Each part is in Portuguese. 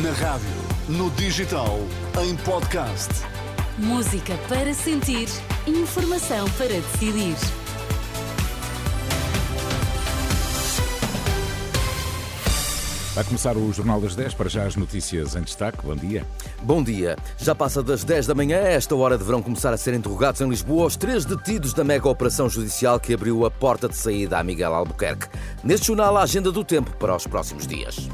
Na rádio, no digital, em podcast. Música para sentir, informação para decidir. Vai começar o Jornal das 10 para já as notícias em destaque. Bom dia. Bom dia. Já passa das 10 da manhã. A esta hora deverão começar a ser interrogados em Lisboa os três detidos da mega operação judicial que abriu a porta de saída a Miguel Albuquerque. Neste jornal, a agenda do tempo para os próximos dias.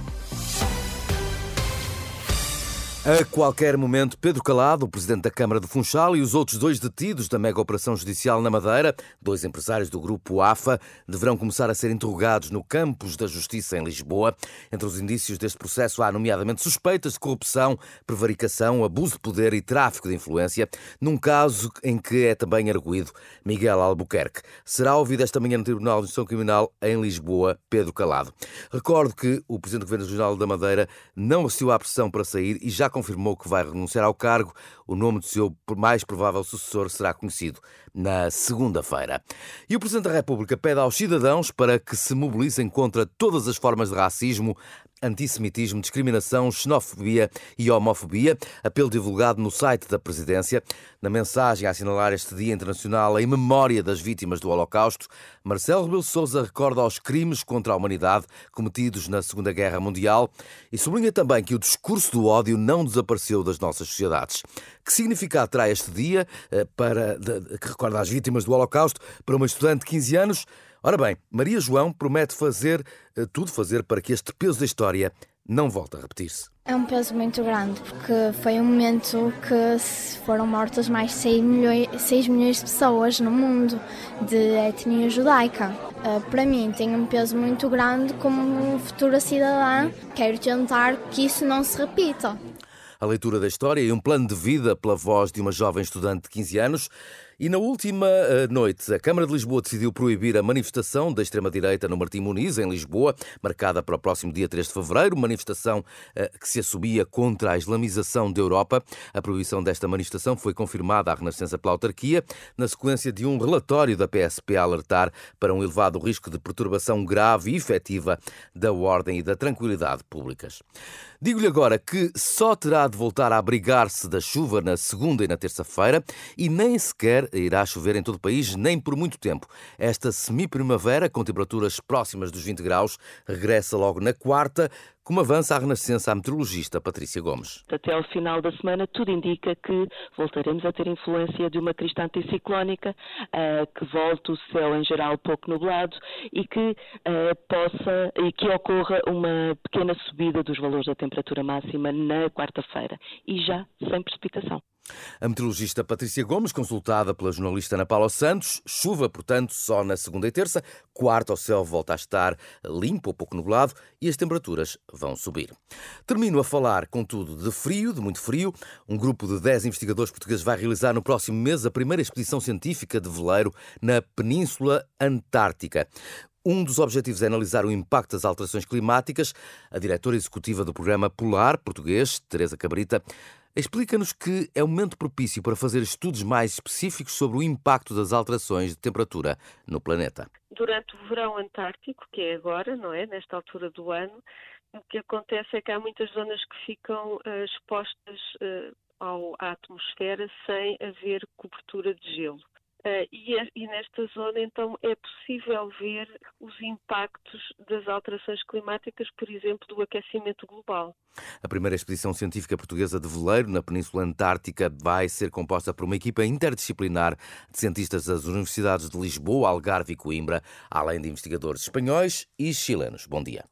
A qualquer momento, Pedro Calado, o presidente da Câmara de Funchal, e os outros dois detidos da mega operação judicial na Madeira, dois empresários do grupo AFA, deverão começar a ser interrogados no campus da Justiça em Lisboa. Entre os indícios deste processo há, nomeadamente, suspeitas de corrupção, prevaricação, abuso de poder e tráfico de influência, num caso em que é também arguído Miguel Albuquerque. Será ouvido esta manhã no Tribunal de Justiça Criminal em Lisboa, Pedro Calado. Recordo que o presidente do Governo Regional da Madeira não assistiu à pressão para sair e já confirmou que vai renunciar ao cargo. O nome do seu mais provável sucessor será conhecido na segunda-feira. E o Presidente da República pede aos cidadãos para que se mobilizem contra todas as formas de racismo, antissemitismo, discriminação, xenofobia e homofobia. Apelo divulgado no site da Presidência. Na mensagem a assinalar este Dia Internacional em memória das vítimas do Holocausto, Marcelo Rebelo Sousa recorda aos crimes contra a humanidade cometidos na Segunda Guerra Mundial e sublinha também que o discurso do ódio não desapareceu das nossas sociedades. Que significado terá este dia eh, para, que recorda as vítimas do Holocausto para uma estudante de 15 anos? Ora bem, Maria João promete fazer eh, tudo fazer para que este peso da história não volte a repetir-se. É um peso muito grande, porque foi um momento que foram mortas mais 6 milhões, 6 milhões de pessoas no mundo de etnia judaica. Uh, para mim tem um peso muito grande como futura cidadã. Quero tentar que isso não se repita. A leitura da história e um plano de vida pela voz de uma jovem estudante de 15 anos e na última eh, noite, a Câmara de Lisboa decidiu proibir a manifestação da extrema-direita no Martim Muniz, em Lisboa, marcada para o próximo dia 3 de fevereiro, manifestação eh, que se assumia contra a islamização da Europa. A proibição desta manifestação foi confirmada à Renascença pela autarquia, na sequência de um relatório da PSP a alertar para um elevado risco de perturbação grave e efetiva da ordem e da tranquilidade públicas. Digo-lhe agora que só terá de voltar a abrigar-se da chuva na segunda e na terça-feira e nem sequer irá chover em todo o país, nem por muito tempo. Esta semi-primavera, com temperaturas próximas dos 20 graus, regressa logo na quarta, como avança a renascença à meteorologista Patrícia Gomes. Até ao final da semana, tudo indica que voltaremos a ter influência de uma crista anticiclónica, uh, que volte o céu em geral pouco nublado e que uh, possa e que ocorra uma pequena subida dos valores da temperatura máxima na quarta-feira e já sem precipitação. A meteorologista Patrícia Gomes, consultada pela jornalista Ana Paula Santos, chuva, portanto, só na segunda e terça. Quarta, o céu volta a estar limpo ou pouco nublado e as temperaturas vão subir. Termino a falar, contudo, de frio, de muito frio. Um grupo de 10 investigadores portugueses vai realizar no próximo mês a primeira expedição científica de veleiro na Península Antártica. Um dos objetivos é analisar o impacto das alterações climáticas. A diretora executiva do programa Polar português, Teresa Cabrita, Explica-nos que é o momento propício para fazer estudos mais específicos sobre o impacto das alterações de temperatura no planeta. Durante o verão antártico, que é agora, não é? Nesta altura do ano, o que acontece é que há muitas zonas que ficam uh, expostas uh, ao, à atmosfera sem haver cobertura de gelo. Uh, e, e, nesta zona, então, é possível ver os impactos das alterações climáticas, por exemplo, do aquecimento global. A primeira expedição científica portuguesa de veleiro na Península Antártica vai ser composta por uma equipa interdisciplinar de cientistas das universidades de Lisboa, Algarve e Coimbra, além de investigadores espanhóis e chilenos. Bom dia.